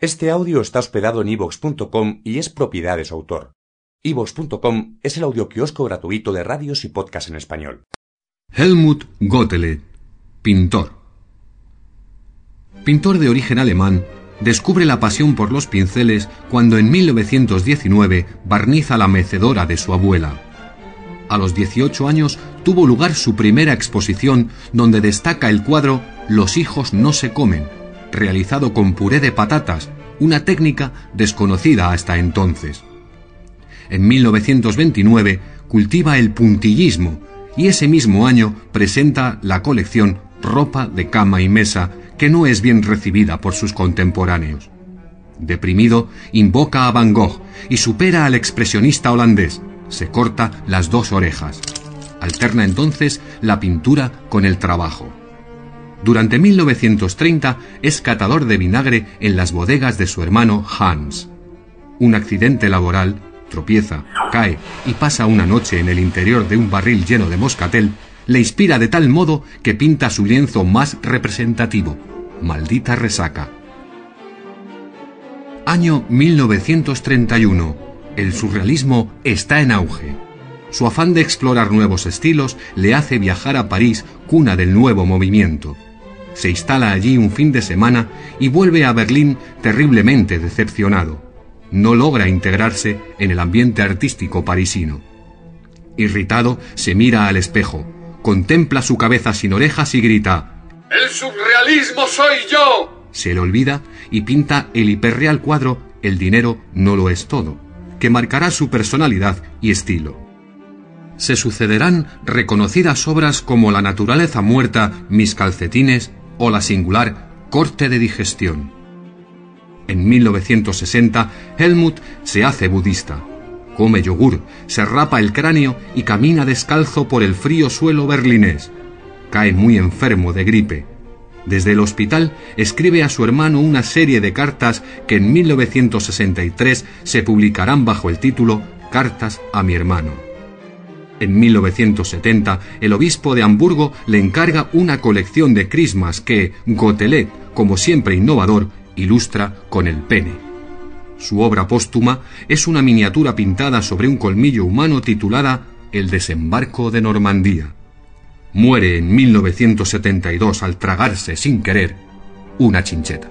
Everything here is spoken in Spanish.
Este audio está hospedado en ivox.com y es propiedad de su autor. ivox.com es el audioquiosco gratuito de radios y podcasts en español. Helmut Gottele, pintor. Pintor de origen alemán, descubre la pasión por los pinceles cuando en 1919 barniza la mecedora de su abuela. A los 18 años tuvo lugar su primera exposición donde destaca el cuadro Los hijos no se comen, realizado con puré de patatas, una técnica desconocida hasta entonces. En 1929 cultiva el puntillismo y ese mismo año presenta la colección Ropa de cama y mesa, que no es bien recibida por sus contemporáneos. Deprimido, invoca a Van Gogh y supera al expresionista holandés. Se corta las dos orejas. Alterna entonces la pintura con el trabajo. Durante 1930 es catador de vinagre en las bodegas de su hermano Hans. Un accidente laboral, tropieza, cae y pasa una noche en el interior de un barril lleno de moscatel, le inspira de tal modo que pinta su lienzo más representativo, Maldita Resaca. Año 1931. El surrealismo está en auge. Su afán de explorar nuevos estilos le hace viajar a París, cuna del nuevo movimiento se instala allí un fin de semana y vuelve a Berlín terriblemente decepcionado. No logra integrarse en el ambiente artístico parisino. Irritado, se mira al espejo, contempla su cabeza sin orejas y grita ¡El surrealismo soy yo! Se le olvida y pinta el hiperreal cuadro El dinero no lo es todo, que marcará su personalidad y estilo se sucederán reconocidas obras como La naturaleza muerta, Mis calcetines o la singular corte de digestión. En 1960, Helmut se hace budista. Come yogur, se rapa el cráneo y camina descalzo por el frío suelo berlinés. Cae muy enfermo de gripe. Desde el hospital escribe a su hermano una serie de cartas que en 1963 se publicarán bajo el título Cartas a mi hermano. En 1970, el obispo de Hamburgo le encarga una colección de crismas que Gotelet, como siempre innovador, ilustra con el pene. Su obra póstuma es una miniatura pintada sobre un colmillo humano titulada El desembarco de Normandía. Muere en 1972 al tragarse sin querer una chincheta.